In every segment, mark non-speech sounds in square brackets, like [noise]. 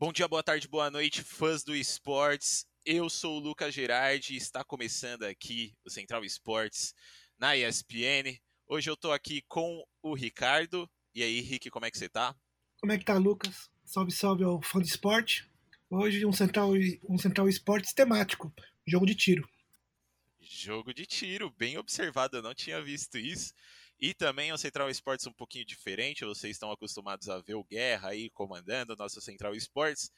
Bom dia, boa tarde, boa noite, fãs do esportes. Eu sou o Lucas Gerardi e está começando aqui o Central Esportes na ESPN. Hoje eu estou aqui com o Ricardo. E aí, Rick, como é que você tá? Como é que tá, Lucas? Salve, salve ao fã do esporte. Hoje um Central, um Central Esportes temático, jogo de tiro. Jogo de tiro, bem observado, eu não tinha visto isso. E também o Central Esportes um pouquinho diferente, vocês estão acostumados a ver o Guerra aí comandando o nosso Central Esportes.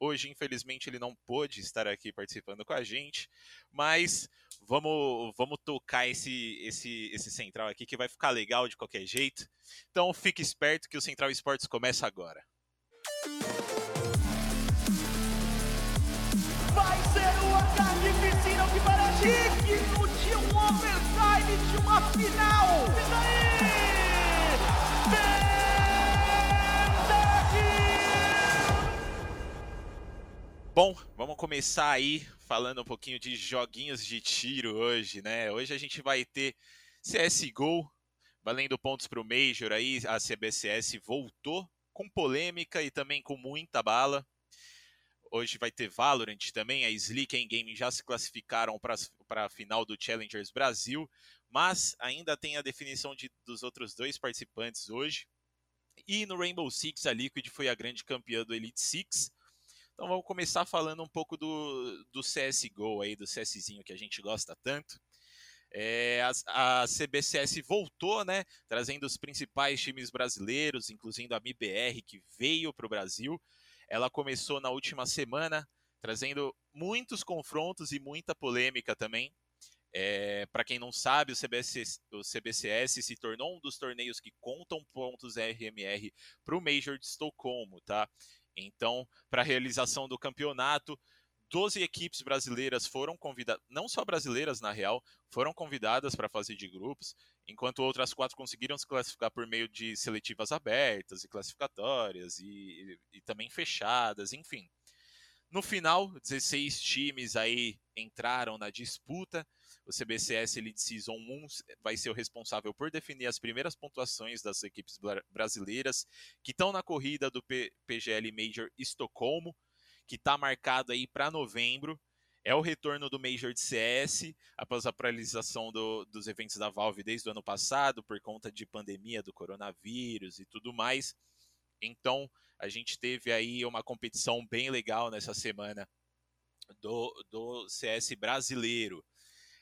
Hoje, infelizmente, ele não pôde estar aqui participando com a gente, mas vamos, vamos tocar esse, esse, esse Central aqui que vai ficar legal de qualquer jeito. Então fique esperto que o Central Esportes começa agora. Vai ser uma carnificina que parece digno de um overtime de uma final. Bom, vamos começar aí falando um pouquinho de joguinhos de tiro hoje, né? Hoje a gente vai ter CSGO, valendo pontos para o Major aí, a CBCS voltou com polêmica e também com muita bala. Hoje vai ter Valorant também, a Slick e Game já se classificaram para a final do Challengers Brasil, mas ainda tem a definição de, dos outros dois participantes hoje. E no Rainbow Six, a Liquid foi a grande campeã do Elite Six, então vamos começar falando um pouco do, do CSGO aí, do CSzinho que a gente gosta tanto. É, a, a, CBCS voltou, né, trazendo os principais times brasileiros, incluindo a MIBR, que veio para o Brasil. Ela começou na última semana, trazendo muitos confrontos e muita polêmica também. É, para quem não sabe, o CBCS, o CBCS, se tornou um dos torneios que contam pontos RMR para o Major de Estocolmo, tá? Então, para a realização do campeonato, 12 equipes brasileiras foram convidadas, não só brasileiras na real, foram convidadas para fazer de grupos, enquanto outras quatro conseguiram se classificar por meio de seletivas abertas e classificatórias e, e, e também fechadas, enfim. No final, 16 times aí entraram na disputa. O CBCS Elite Season 1 vai ser o responsável por definir as primeiras pontuações das equipes brasileiras que estão na corrida do PGL Major Estocolmo, que está marcado aí para novembro. É o retorno do Major de CS após a paralisação do, dos eventos da Valve desde o ano passado por conta de pandemia do coronavírus e tudo mais. Então, a gente teve aí uma competição bem legal nessa semana do, do CS brasileiro.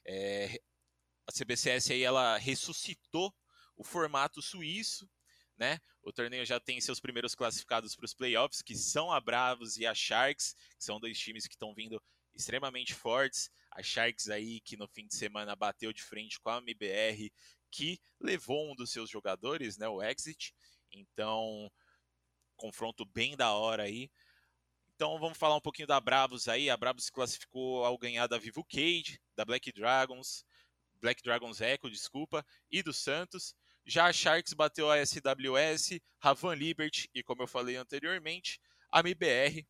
É, a CBCS aí ela ressuscitou o formato suíço, né? O torneio já tem seus primeiros classificados para os playoffs, que são a Bravos e a Sharks, que são dois times que estão vindo extremamente fortes. A Sharks aí que no fim de semana bateu de frente com a MBR, que levou um dos seus jogadores, né, o Exit. Então, confronto bem da hora aí. Então vamos falar um pouquinho da Bravos aí. A Bravos se classificou ao ganhar da Vivo Cage, da Black Dragons, Black Dragons Echo, desculpa, e do Santos. Já a Sharks bateu a SWS, Ravan Liberty e, como eu falei anteriormente, a MBR.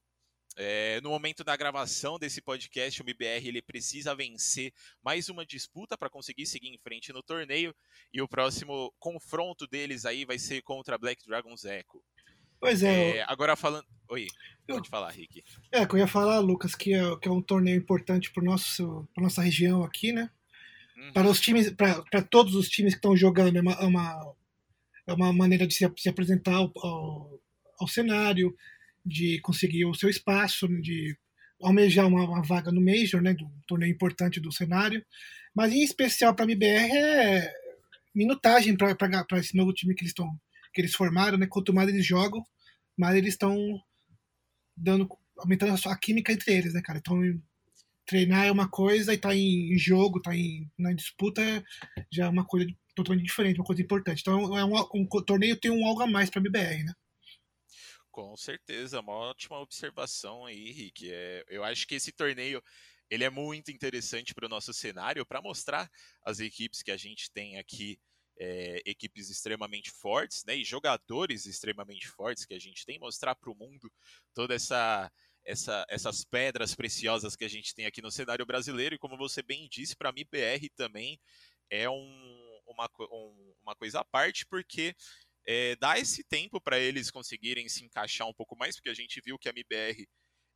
É, no momento da gravação desse podcast, o MBR ele precisa vencer mais uma disputa para conseguir seguir em frente no torneio. E o próximo confronto deles aí vai ser contra a Black Dragons Echo. Pois é. é agora falando. Oi, pode falar, Rick. É, que eu ia falar, Lucas, que é, que é um torneio importante para nossa região aqui, né? Uhum. Para os times, para todos os times que estão jogando, é uma, é uma, é uma maneira de se, se apresentar ao, ao, ao, cenário, de conseguir o seu espaço, de almejar uma, uma vaga no Major, né? Do torneio importante do cenário. Mas em especial para a MBR é minutagem para esse novo time que eles estão que eles formaram, né? Quanto mais eles jogam, mais eles estão dando aumentando a química entre eles, né, cara? Então treinar é uma coisa e tá em jogo, tá em na disputa já é uma coisa totalmente diferente, uma coisa importante. Então é um, um torneio tem um algo a mais para BBR, né? Com certeza, uma ótima observação aí, Rick. É, eu acho que esse torneio ele é muito interessante para o nosso cenário, para mostrar as equipes que a gente tem aqui é, equipes extremamente fortes, né, e jogadores extremamente fortes que a gente tem, mostrar para o mundo toda essa, essa, essas pedras preciosas que a gente tem aqui no cenário brasileiro, e como você bem disse, para mim BR também é um, uma, um, uma coisa à parte, porque é, dar esse tempo para eles conseguirem se encaixar um pouco mais, porque a gente viu que a MBR,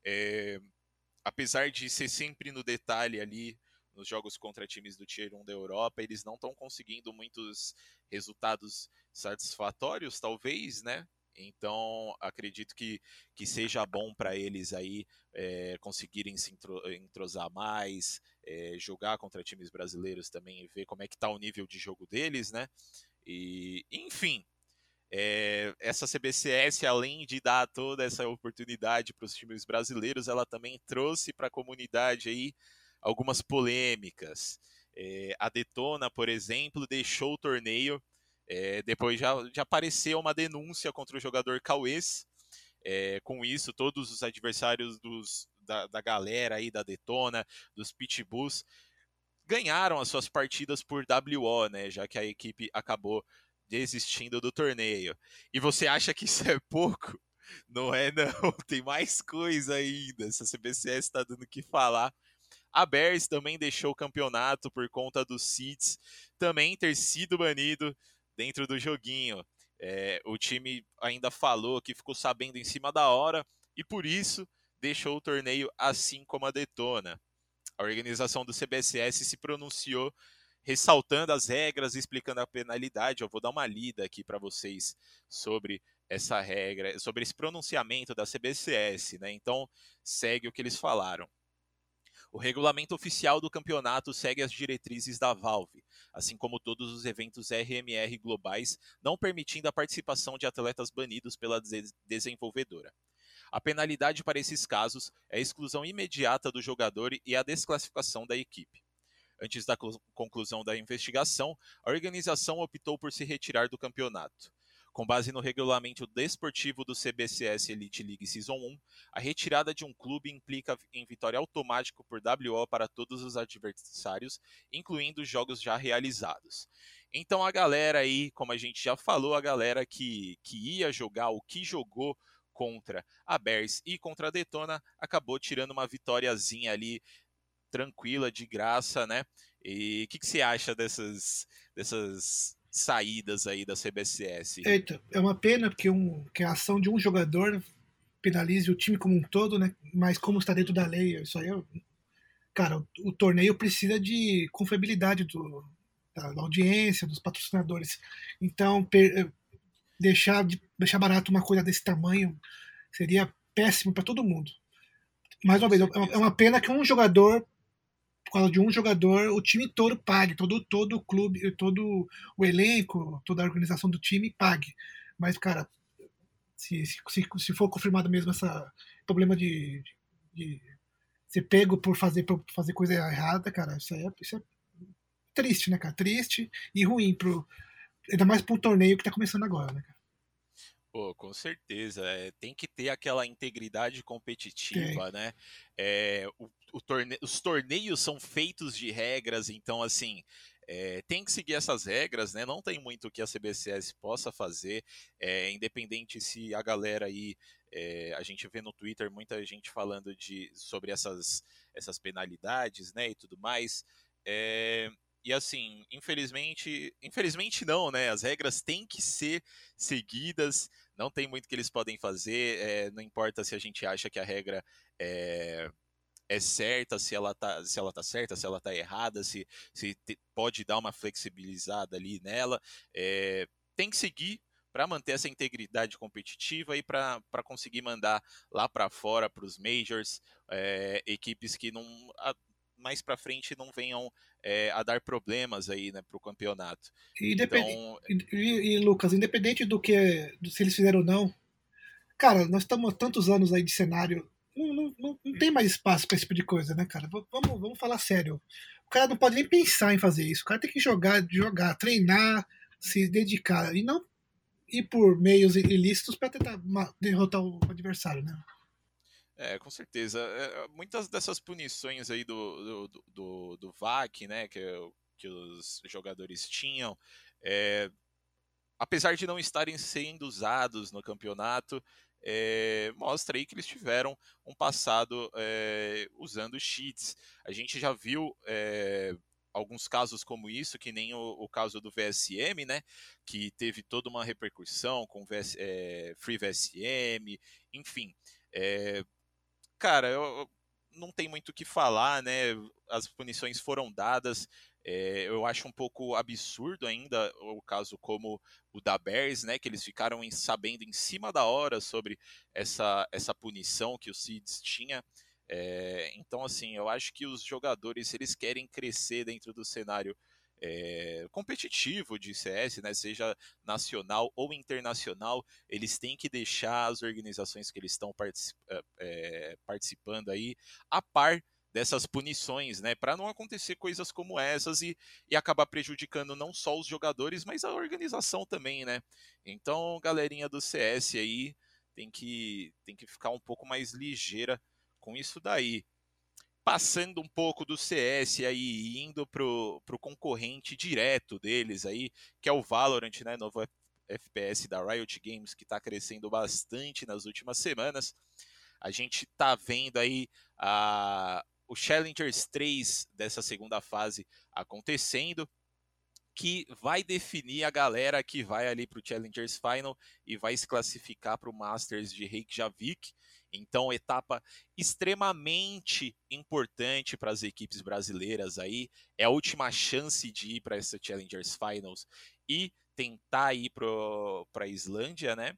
é, apesar de ser sempre no detalhe ali, nos jogos contra times do Tier 1 da Europa, eles não estão conseguindo muitos resultados satisfatórios, talvez, né? Então, acredito que, que seja bom para eles aí é, conseguirem se entrosar mais, é, jogar contra times brasileiros também e ver como é que está o nível de jogo deles, né? E, enfim, é, essa CBCS, além de dar toda essa oportunidade para os times brasileiros, ela também trouxe para a comunidade aí algumas polêmicas. É, a Detona, por exemplo, deixou o torneio. É, depois já, já apareceu uma denúncia contra o jogador Cauês. É, com isso, todos os adversários dos, da, da galera aí da Detona, dos Pitbulls, ganharam as suas partidas por WO, né? Já que a equipe acabou desistindo do torneio. E você acha que isso é pouco? Não é, não. [laughs] Tem mais coisa ainda. Essa CBCS está dando o que falar. A Bears também deixou o campeonato por conta dos seeds também ter sido banido dentro do joguinho. É, o time ainda falou que ficou sabendo em cima da hora e por isso deixou o torneio assim como a Detona. A organização do CBSS se pronunciou ressaltando as regras e explicando a penalidade. Eu vou dar uma lida aqui para vocês sobre essa regra, sobre esse pronunciamento da CBCS, né? Então, segue o que eles falaram. O regulamento oficial do campeonato segue as diretrizes da Valve, assim como todos os eventos RMR globais, não permitindo a participação de atletas banidos pela desenvolvedora. A penalidade para esses casos é a exclusão imediata do jogador e a desclassificação da equipe. Antes da conclusão da investigação, a organização optou por se retirar do campeonato. Com base no regulamento desportivo do CBCS Elite League Season 1, a retirada de um clube implica em vitória automática por WO para todos os adversários, incluindo jogos já realizados. Então a galera aí, como a gente já falou, a galera que, que ia jogar, o que jogou contra a Bears e contra a Detona, acabou tirando uma vitóriazinha ali tranquila, de graça, né? E o que, que você acha dessas, dessas saídas aí da CBCS? Eita, é uma pena porque um, que a ação de um jogador penalize o time como um todo, né? Mas como está dentro da lei, isso aí é, Cara, o, o torneio precisa de confiabilidade do, da, da, audiência, dos patrocinadores. Então, per, eh, deixar, de, deixar barato uma coisa desse tamanho seria péssimo para todo mundo. Mais uma vez, é uma pena que um jogador por causa de um jogador, o time todo pague, todo, todo o clube, todo o elenco, toda a organização do time pague. Mas, cara, se, se, se for confirmado mesmo esse problema de, de, de, ser pego por fazer, por fazer coisa errada, cara, isso, é, isso é triste, né, cara? Triste e ruim, pro, ainda mais para um torneio que está começando agora, né, cara? Pô, com certeza. É, tem que ter aquela integridade competitiva, tem. né? É, o torne... Os torneios são feitos de regras, então, assim, é, tem que seguir essas regras, né? Não tem muito que a CBCS possa fazer, é, independente se a galera aí. É, a gente vê no Twitter muita gente falando de, sobre essas, essas penalidades, né? E tudo mais. E assim, infelizmente, infelizmente não, né? As regras têm que ser seguidas, não tem muito que eles podem fazer, não importa se a gente acha que a regra é, é certa, se ela tá, se ela tá certa, se ela tá errada, se, se te, pode dar uma flexibilizada ali nela, é, tem que seguir para manter essa integridade competitiva e para conseguir mandar lá para fora para os majors é, equipes que não a, mais para frente não venham é, a dar problemas aí né, para o campeonato. E, então... e, e, Lucas, independente do que do, se eles fizeram ou não, cara, nós estamos há tantos anos aí de cenário, não, não, não, tem mais espaço para esse tipo de coisa, né, cara? Vamos, vamos falar sério. O cara não pode nem pensar em fazer isso. O cara tem que jogar, jogar, treinar, se dedicar e não ir por meios ilícitos para tentar derrotar o adversário, né? É, com certeza. É, é, muitas dessas punições aí do, do, do, do VAC, né, que, que os jogadores tinham, é, apesar de não estarem sendo usados no campeonato, é, mostra aí que eles tiveram um passado é, usando cheats. A gente já viu é, alguns casos como isso, que nem o, o, caso do VSM, né? Que teve toda uma repercussão com VS, Free VSM, enfim. Cara, eu, não tem muito o que falar, né? As punições foram dadas. É, eu acho um pouco absurdo ainda o caso como o da Bears, né? Que eles ficaram em, sabendo em cima da hora sobre essa, essa punição que o Seeds tinha. É, então, assim, eu acho que os jogadores, eles querem crescer dentro do cenário é, competitivo de CS, né, seja nacional ou internacional, eles têm que deixar as organizações que eles estão particip, participando aí a par dessas punições, né, para não acontecer coisas como essas e, e acabar prejudicando não só os jogadores, mas a organização também, né. Então, galerinha do CS aí tem que tem que ficar um pouco mais ligeira com isso daí. Passando um pouco do CS aí indo pro, pro concorrente direto deles aí, que é o Valorant, né, novo FPS da Riot Games que está crescendo bastante nas últimas semanas. A gente tá vendo aí a, o Challengers 3 dessa segunda fase acontecendo que vai definir a galera que vai ali para o Challengers Final e vai se classificar para o Masters de Reykjavik. Então, etapa extremamente importante para as equipes brasileiras aí. É a última chance de ir para essa Challengers Finals e tentar ir para a Islândia, né?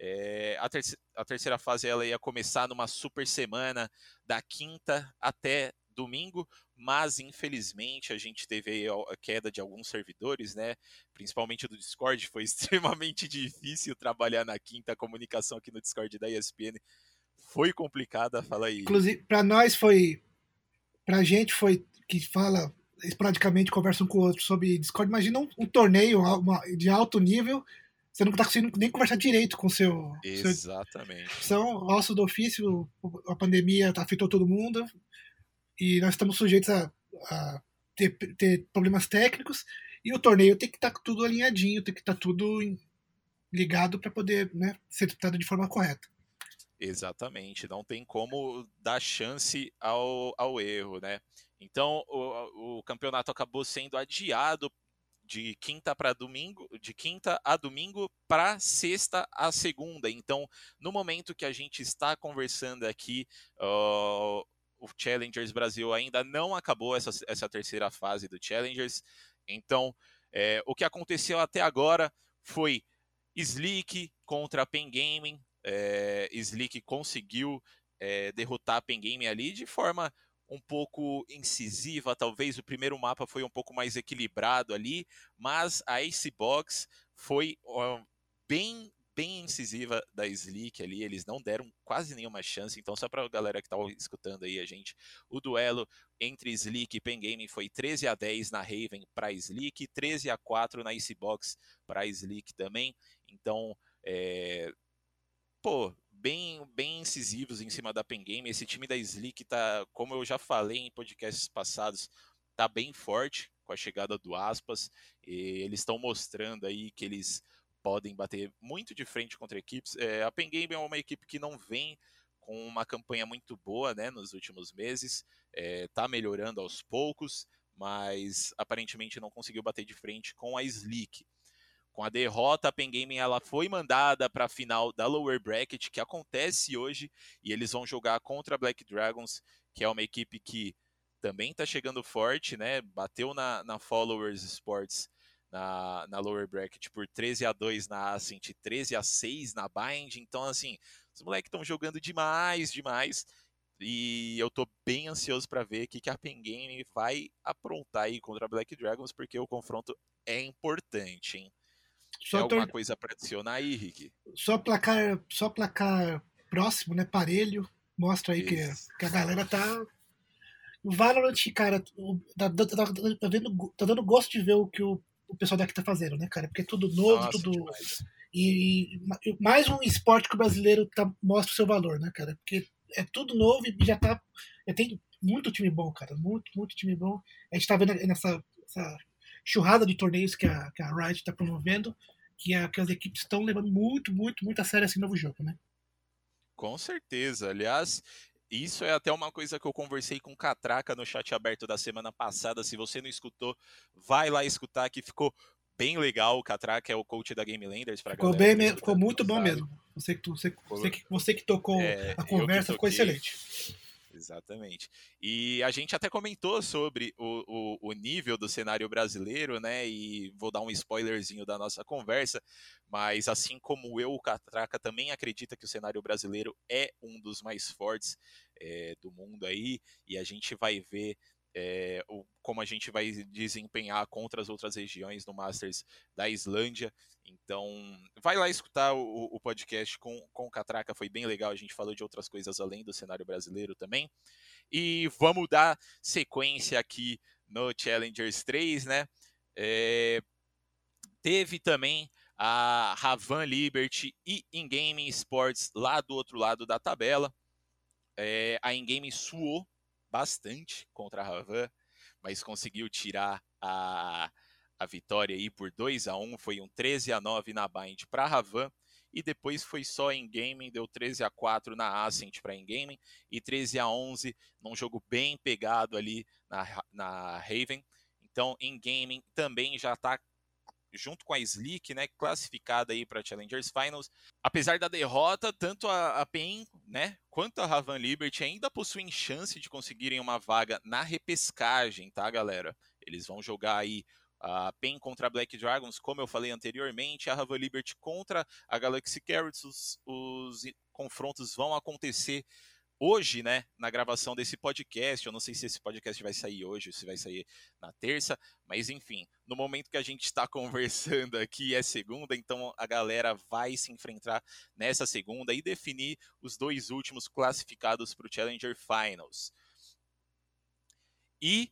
É, a, terceira, a terceira fase ela ia começar numa super semana da quinta até domingo, mas infelizmente a gente teve a queda de alguns servidores, né? Principalmente do Discord, foi [laughs] extremamente difícil trabalhar na quinta a comunicação aqui no Discord da ESPN. Foi complicada, fala aí. Inclusive, para nós foi pra gente foi que fala esporadicamente conversa um com o outro sobre Discord. Imagina um, um torneio uma, de alto nível, você não está conseguindo nem conversar direito com seu. Exatamente. Seu, são ossos do ofício, a pandemia afetou todo mundo e nós estamos sujeitos a, a ter, ter, problemas técnicos e o torneio tem que estar tá tudo alinhadinho, tem que estar tá tudo ligado para poder né, ser disputado de forma correta. Exatamente, não tem como dar chance ao, ao erro, né? Então o, o campeonato acabou sendo adiado de quinta para domingo, de quinta a domingo para sexta a segunda. Então, no momento que a gente está conversando aqui, uh, o Challengers Brasil ainda não acabou essa, essa terceira fase do Challengers. Então, é, o que aconteceu até agora foi Slick contra Pen Gaming. É, Slick conseguiu é, derrotar a Pen Gaming ali de forma um pouco incisiva, talvez o primeiro mapa foi um pouco mais equilibrado ali, mas a Icebox foi bem bem incisiva da Slick ali, eles não deram quase nenhuma chance, então só para a galera que tá escutando aí a gente, o duelo entre Slick e Pen Gaming foi 13 a 10 na Raven para Slick, 13 a 4 na Icebox para Slick também, então, é... pô, bem, bem incisivos em cima da Pen Game, esse time da Slick tá, como eu já falei em podcasts passados, tá bem forte com a chegada do Aspas, eles estão mostrando aí que eles podem bater muito de frente contra equipes. É, a Pen Game é uma equipe que não vem com uma campanha muito boa né, nos últimos meses, está é, melhorando aos poucos, mas aparentemente não conseguiu bater de frente com a Slick. Com a derrota, a Pen Gaming ela foi mandada para a final da Lower Bracket, que acontece hoje, e eles vão jogar contra a Black Dragons, que é uma equipe que também está chegando forte, né? Bateu na, na Followers Sports na, na lower bracket por 13 a 2 na Ascent, 13 a 6 na Bind. Então, assim, os moleques estão jogando demais, demais. E eu tô bem ansioso para ver o que, que a Pen Game vai aprontar aí contra a Black Dragons, porque o confronto é importante, hein? Só Tem alguma coisa para adicionar aí, Rick? Só placar, só placar próximo, né? Parelho. Mostra aí que, que a galera tá o Valorant, cara, tá, tá, tá, tá, vendo, tá dando gosto de ver o que o o pessoal daqui tá fazendo, né, cara? Porque é tudo novo, Nossa, tudo. E, e, mais um esporte que o brasileiro tá, mostra o seu valor, né, cara? Porque é tudo novo e já tá. Já tem muito time bom, cara. Muito, muito time bom. A gente tá vendo nessa churrada de torneios que a, que a Riot tá promovendo, que, a, que as equipes estão levando muito, muito, muito a sério esse novo jogo, né? Com certeza. Aliás, isso é até uma coisa que eu conversei com o Catraca no chat aberto da semana passada. Se você não escutou, vai lá escutar que ficou bem legal. O Catraca é o coach da Game Landers. Ficou, bem, ficou muito bom mesmo. Você, você, você, que, você que tocou é, a conversa ficou excelente. Exatamente. E a gente até comentou sobre o, o, o, nível do cenário brasileiro, né? E vou dar um spoilerzinho da nossa conversa, mas assim como eu, o Catraca também acredita que o cenário brasileiro é um dos mais fortes é, do mundo aí, e a gente vai ver é, o, como a gente vai desempenhar contra as outras regiões no Masters da Islândia. Então, vai lá escutar o, o, podcast com, com o Catraca, foi bem legal. A gente falou de outras coisas além do cenário brasileiro também. E vamos dar sequência aqui no Challengers 3, né? É, teve também a Ravan Liberty e Ingame Sports lá do outro lado da tabela. É, a Ingame suou bastante contra a Ravan, mas conseguiu tirar a, a vitória aí por 2 a 1 foi um 13 a 9 na Bind para a Ravan e depois foi só em gaming, deu 13 a 4 na Ascent para gaming e 13 a 11 num jogo bem pegado ali na, na Raven. Então, em gaming também já está junto com a Slick, né, classificada aí para Challengers Finals. Apesar da derrota, tanto a, a PEN, né, quanto a Ravan Liberty ainda possuem chance de conseguirem uma vaga na repescagem, tá, galera? Eles vão jogar aí a PEN contra a Black Dragons, como eu falei anteriormente, a Ravan Liberty contra a Galaxy Carrots, os, os confrontos vão acontecer hoje, né, na gravação desse podcast, eu não sei se esse podcast vai sair hoje se vai sair na terça, mas enfim, no momento que a gente está [laughs] conversando aqui é segunda, então a galera vai se enfrentar nessa segunda e definir os dois últimos classificados para o Challenger Finals. E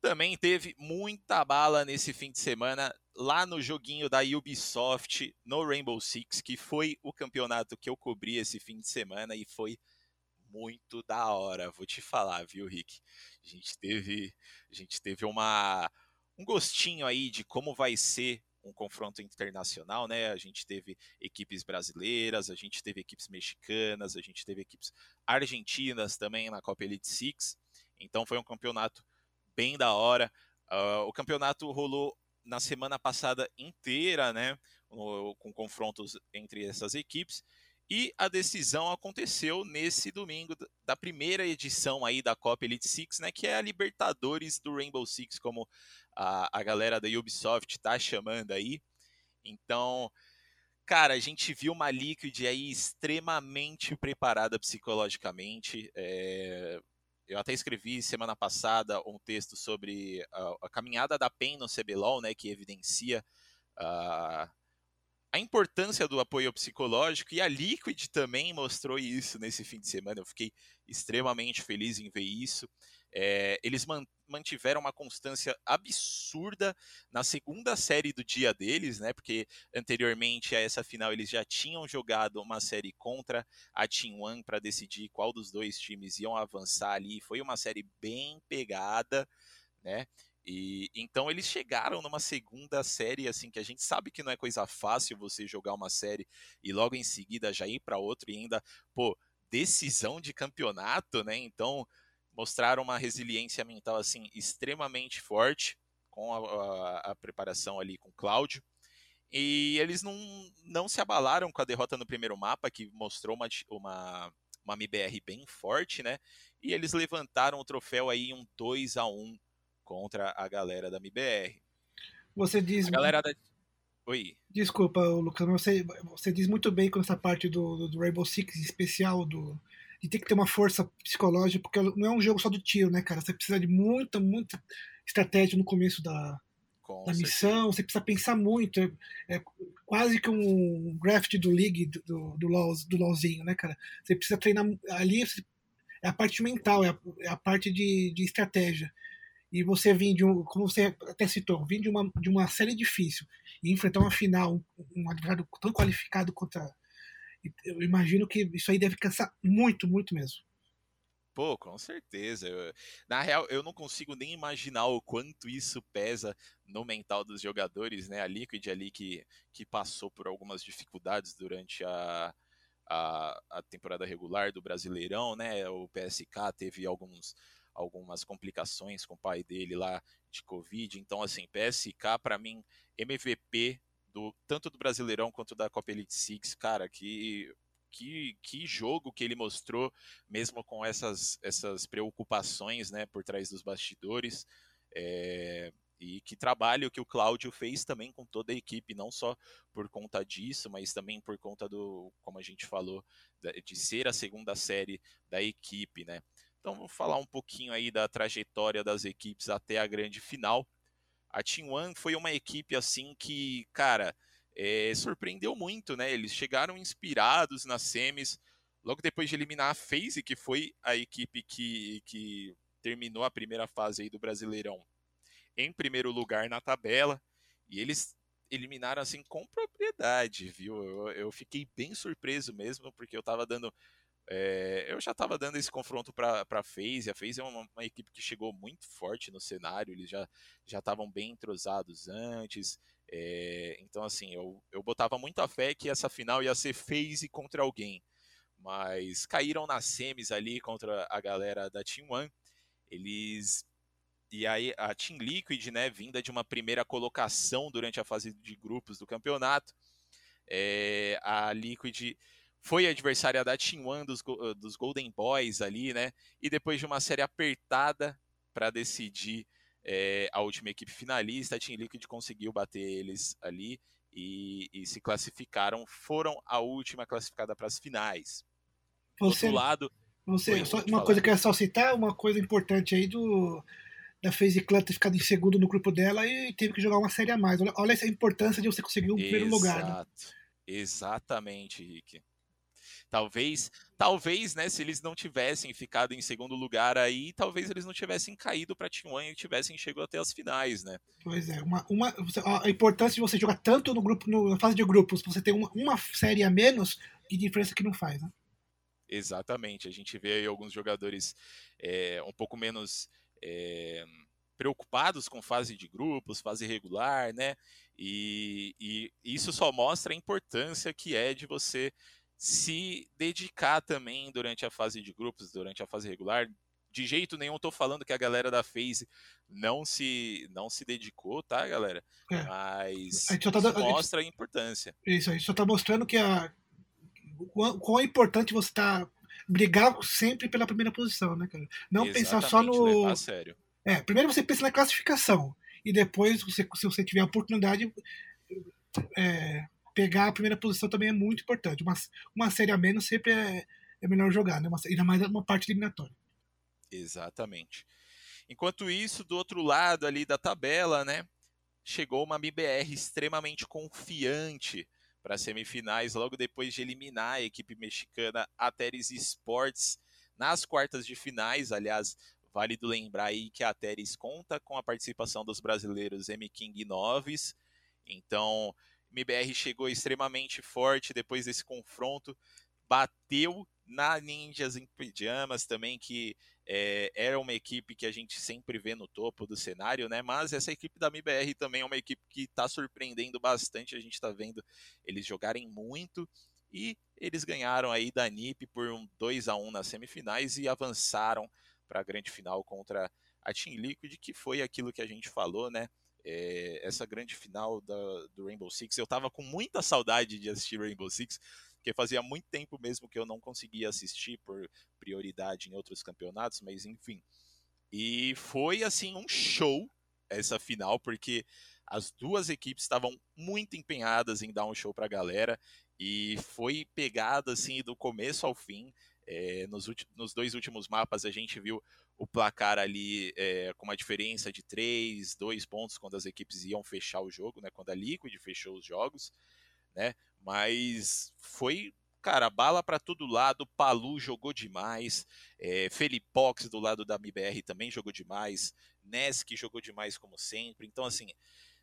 também teve muita bala nesse fim de semana lá no joguinho da Ubisoft no Rainbow Six, que foi o campeonato que eu cobri esse fim de semana e foi muito da hora, vou te falar, viu, Rick? A gente teve, a gente teve uma, um gostinho aí de como vai ser um confronto internacional, né? A gente teve equipes brasileiras, a gente teve equipes mexicanas, a gente teve equipes argentinas também na Copa Elite Six. Então foi um campeonato bem da hora. Uh, o campeonato rolou na semana passada inteira, né? No, com confrontos entre essas equipes. E a decisão aconteceu nesse domingo da primeira edição aí da Copa Elite Six, né, que é a Libertadores do Rainbow Six, como a, a galera da Ubisoft tá chamando aí. Então, cara, a gente viu uma Liquid aí extremamente preparada psicologicamente. É... Eu até escrevi semana passada um texto sobre a, a caminhada da PEN no CBLOL, né, que evidencia uh, a importância do apoio psicológico e a Liquid também mostrou isso nesse fim de semana. Eu fiquei extremamente feliz em ver isso. É, eles mantiveram uma constância absurda na segunda série do dia deles, né? Porque anteriormente a essa final eles já tinham jogado uma série contra a Team One para decidir qual dos dois times iam avançar ali. Foi uma série bem pegada, né? E então eles chegaram numa segunda série assim que a gente sabe que não é coisa fácil você jogar uma série e logo em seguida já ir para outra e ainda, pô, decisão de campeonato, né? Então mostraram uma resiliência mental assim extremamente forte com a, a, a preparação ali com Cláudio. E eles não, não se abalaram com a derrota no primeiro mapa, que mostrou uma, uma, uma MBR bem forte, né? E eles levantaram o troféu aí um 2 a 1 contra a galera da MBR. Você diz. A galera da. Oi. Desculpa, Lucas, você, você diz muito bem com essa parte do, do Rainbow Six especial, do, de ter que ter uma força psicológica, porque não é um jogo só do tiro, né, cara? Você precisa de muita, muita estratégia no começo da, da missão, você precisa pensar muito. É, é, quase que um graft do League, do, do, do, LOL, do LOLzinho, né, cara? Você precisa treinar ali, é a parte mental, é a, é a parte de, de estratégia e você vir de um, como você até citou, vir de uma, de uma série difícil e enfrentar uma final, um, um adversário tão qualificado contra. Eu imagino que isso aí deve cansar muito, muito mesmo. Pô, com certeza. Eu, na real, eu não consigo nem imaginar o quanto isso pesa no mental dos jogadores, né? A Liquid ali que, que passou por algumas dificuldades durante a, a, a temporada regular do Brasileirão, né? O PSK teve alguns algumas complicações com o pai dele lá de Covid. Então, assim, PSK, para mim, MVP do tanto do Brasileirão quanto da Copa Elite Six, cara, que que, que jogo que ele mostrou, mesmo com essas, essas preocupações né, por trás dos bastidores. É, e que trabalho que o Cláudio fez também com toda a equipe, não só por conta disso, mas também por conta do, como a gente falou, de ser a segunda série da equipe, né? Então vou falar um pouquinho aí da trajetória das equipes até a grande final. A Team One foi uma equipe assim que, cara, é, surpreendeu muito, né? Eles chegaram inspirados nas semis, logo depois de eliminar a FaZe, que foi a equipe que, que terminou a primeira fase aí do Brasileirão em primeiro lugar na tabela. E eles eliminaram assim com propriedade, viu? Eu, eu fiquei bem surpreso mesmo, porque eu estava dando. É, eu já estava dando esse confronto para a FaZe. A FaZe é uma, uma, equipe que chegou muito forte no cenário, eles já estavam bem entrosados antes. É, então, assim, eu, eu botava muita fé que essa final ia ser FaZe contra alguém. Mas caíram nas semis ali contra a galera da Team One. Eles e aí a Team Liquid, né, vinda de uma primeira colocação durante a fase de grupos do campeonato, é, a Liquid foi adversária da Team One dos, dos Golden Boys ali, né, e depois de uma série apertada para decidir é, a última equipe finalista, a Team Liquid conseguiu bater eles ali e, e se classificaram, foram a última classificada para as finais. Você, Do outro lado, você, só uma falar. coisa que eu ia só citar, uma coisa importante aí do da FaZe Clan ter ficado em segundo no grupo dela e teve que jogar uma série a mais. Olha, olha essa importância de você conseguir um Exato. primeiro lugar. Né? Exatamente, Rick. Talvez, talvez, né, se eles não tivessem ficado em segundo lugar aí, talvez eles não tivessem caído para T1 e tivessem chegado até as finais, né? Pois é, uma, uma, a importância de você jogar tanto no grupo, no, na fase de grupos, você ter uma, uma série a menos, que diferença que não faz, né? Exatamente, a gente vê aí alguns jogadores é, um pouco menos é, preocupados com fase de grupos, fase regular, né? E, e, isso só mostra a importância que é de você se dedicar também durante a fase de grupos, durante a fase regular. De jeito nenhum estou falando que a galera da FaZe não se não se dedicou, tá, galera? É. Mas a tá isso mostra a, gente, a importância. Isso, a gente só está mostrando que a quão, quão é importante você tá brigar sempre pela primeira posição, né, cara? Não Exatamente, pensar só no. A sério. É, primeiro você pensa na classificação. E depois, você, se você tiver a oportunidade, é, pegar a primeira posição também é muito importante. Uma, uma série a menos sempre é, é melhor jogar, né? Uma, ainda mais uma parte eliminatória. Exatamente. Enquanto isso, do outro lado ali da tabela, né? Chegou uma MBR extremamente confiante para semifinais, logo depois de eliminar a equipe mexicana Ateres Sports nas quartas de finais. Aliás, válido lembrar aí que a Ateres conta com a participação dos brasileiros M King e Noves. Então, MBR chegou extremamente forte depois desse confronto, bateu na Ninjas em Pijamas também, que é, era uma equipe que a gente sempre vê no topo do cenário, né? Mas essa equipe da MBR também é uma equipe que está surpreendendo bastante. A gente está vendo eles jogarem muito e eles ganharam aí da NiP por um 2 a 1 nas semifinais e avançaram para a grande final contra a Team Liquid, que foi aquilo que a gente falou, né? É, essa grande final da, do Rainbow Six. Eu tava com muita saudade de assistir Rainbow Six porque fazia muito tempo mesmo que eu não conseguia assistir por prioridade em outros campeonatos, mas enfim. E foi assim um show essa final, porque as duas equipes estavam muito empenhadas em dar um show para a galera e foi pegada assim do começo ao fim. É, nos, nos, dois últimos mapas a gente viu o placar ali é, com uma diferença de 3, 2 pontos quando as equipes iam fechar o jogo, né, quando a Liquid fechou os jogos. Né? Mas foi, cara, bala para todo lado. Palu jogou demais. É, Felipox do lado da MBR também jogou demais. Nesk jogou demais como sempre. Então, assim,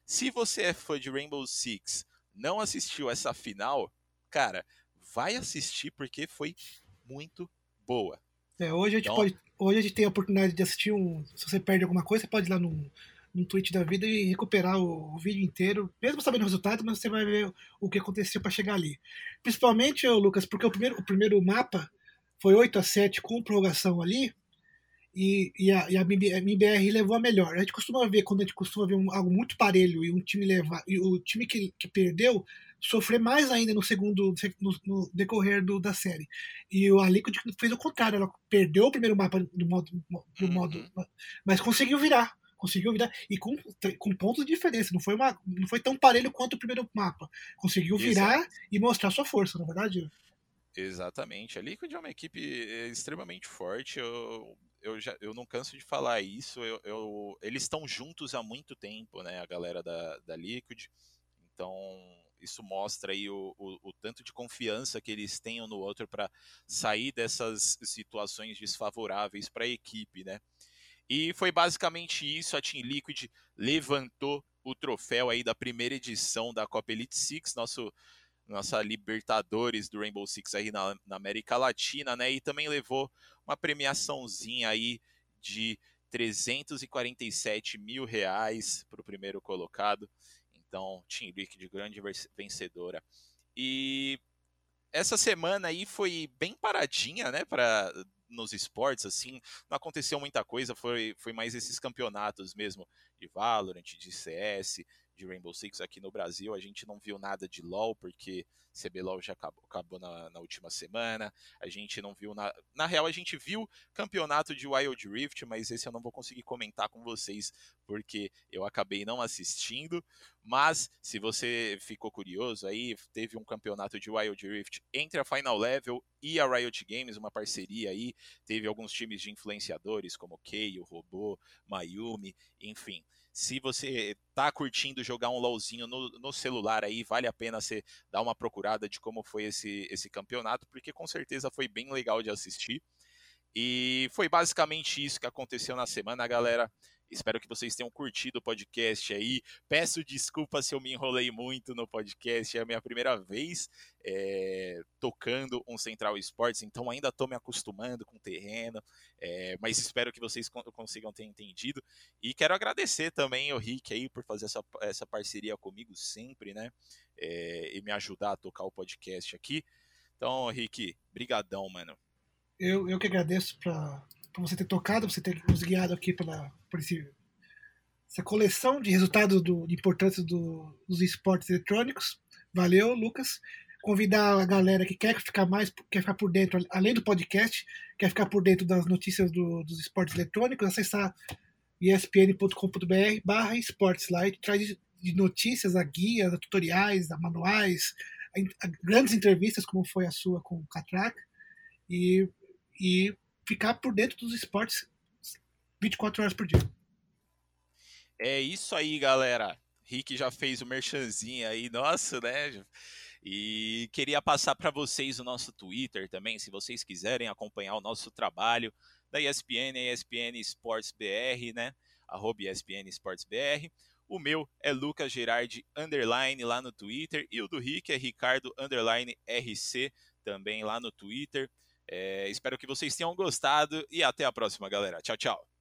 se você é fã de Rainbow Six, não assistiu essa final, cara, vai assistir porque foi muito boa. É, hoje, a gente então, pode, hoje a gente tem a oportunidade de assistir um. Se você perde alguma coisa, você pode ir lá no, num tweet da vida e recuperar o, o, vídeo inteiro, mesmo sabendo o resultado, mas você vai ver o que aconteceu para chegar ali. Principalmente, Lucas, porque o primeiro, o primeiro mapa foi 8 a 7 com prorrogação ali, e, e, a, e a MBR levou a melhor. A gente costuma ver, quando a gente costuma ver um, algo muito parelho e um time levar, e o time que, que perdeu sofrer mais ainda no segundo no, no decorrer do, da série. E a Liquid fez o contrário, ela perdeu o primeiro mapa do modo, do uhum. modo mas conseguiu virar conseguiu virar e com, com pontos de diferença. Não foi, uma, não foi tão parelho quanto o primeiro mapa. Conseguiu virar Exato. e mostrar sua força, na verdade. Exatamente. A Liquid é uma equipe eh, extremamente forte. Eu, eu, já, eu não canso de falar isso. Eu, eu eles estão juntos há muito tempo, né? A galera da, da Liquid. Então, isso mostra aí o, o, o, tanto de confiança que eles têm um no outro para sair dessas situações desfavoráveis para a equipe, né? E foi basicamente isso. A Team Liquid levantou o troféu aí da primeira edição da Copa Elite Six, nosso nossa Libertadores do Rainbow Six aí na, na, América Latina, né? E também levou uma premiaçãozinha aí de 347 mil reais para o primeiro colocado. Então, Team Liquid, grande vencedora. E essa semana aí foi bem paradinha, né, para nos esportes, assim, não aconteceu muita coisa, foi, foi mais esses campeonatos mesmo de Valorant, de CS, de Rainbow Six aqui no Brasil. A gente não viu nada de LoL, porque CBLOL já acabou, acabou na, na, última semana. A gente não viu. Na, na real, a gente viu campeonato de Wild Rift, mas esse eu não vou conseguir comentar com vocês, porque eu acabei não assistindo. Mas, se você ficou curioso aí, teve um campeonato de Wild Rift entre a Final Level e a Riot Games, uma parceria aí. Teve alguns times de influenciadores, como Kei, o Robô, Mayumi, enfim se você tá curtindo jogar um LOLzinho no, no, celular aí, vale a pena você dar uma procurada de como foi esse, esse campeonato, porque com certeza foi bem legal de assistir. E foi basicamente isso que aconteceu na semana, galera. Espero que vocês tenham curtido o podcast aí. Peço desculpas se eu me enrolei muito no podcast. É a minha primeira vez é, tocando um Central Esportes, então ainda estou me acostumando com o terreno. É, mas espero que vocês consigam ter entendido. E quero agradecer também o Rick aí por fazer essa, essa parceria comigo sempre, né? É, e me ajudar a tocar o podcast aqui. Então, Rick, brigadão, mano. Eu, eu que agradeço por você ter tocado, por você ter nos guiado aqui pela, por esse, essa coleção de resultados do, de importância do, dos esportes eletrônicos. Valeu, Lucas. Convidar a galera que quer ficar mais, quer ficar por dentro, além do podcast, quer ficar por dentro das notícias do, dos esportes eletrônicos, acessar espn.com.br barra esportes lá e traz de notícias, a guias, a tutoriais, a manuais, a, a grandes entrevistas, como foi a sua com o Catraca, e, e ficar por dentro dos esportes 24 horas por dia. É isso aí, galera. Rick já fez o merchanzinho aí, nossa, né? E queria passar para vocês o nosso Twitter também, se vocês quiserem acompanhar o nosso trabalho da ESPN, ESPN Sports BR, né? Arroba ESPN Sports BR. O meu é Lucas Gerardi underline lá no Twitter e o do Rick é Ricardo underline RC também lá no Twitter. É, espero que vocês tenham gostado e até a próxima, galera. Tchau, tchau.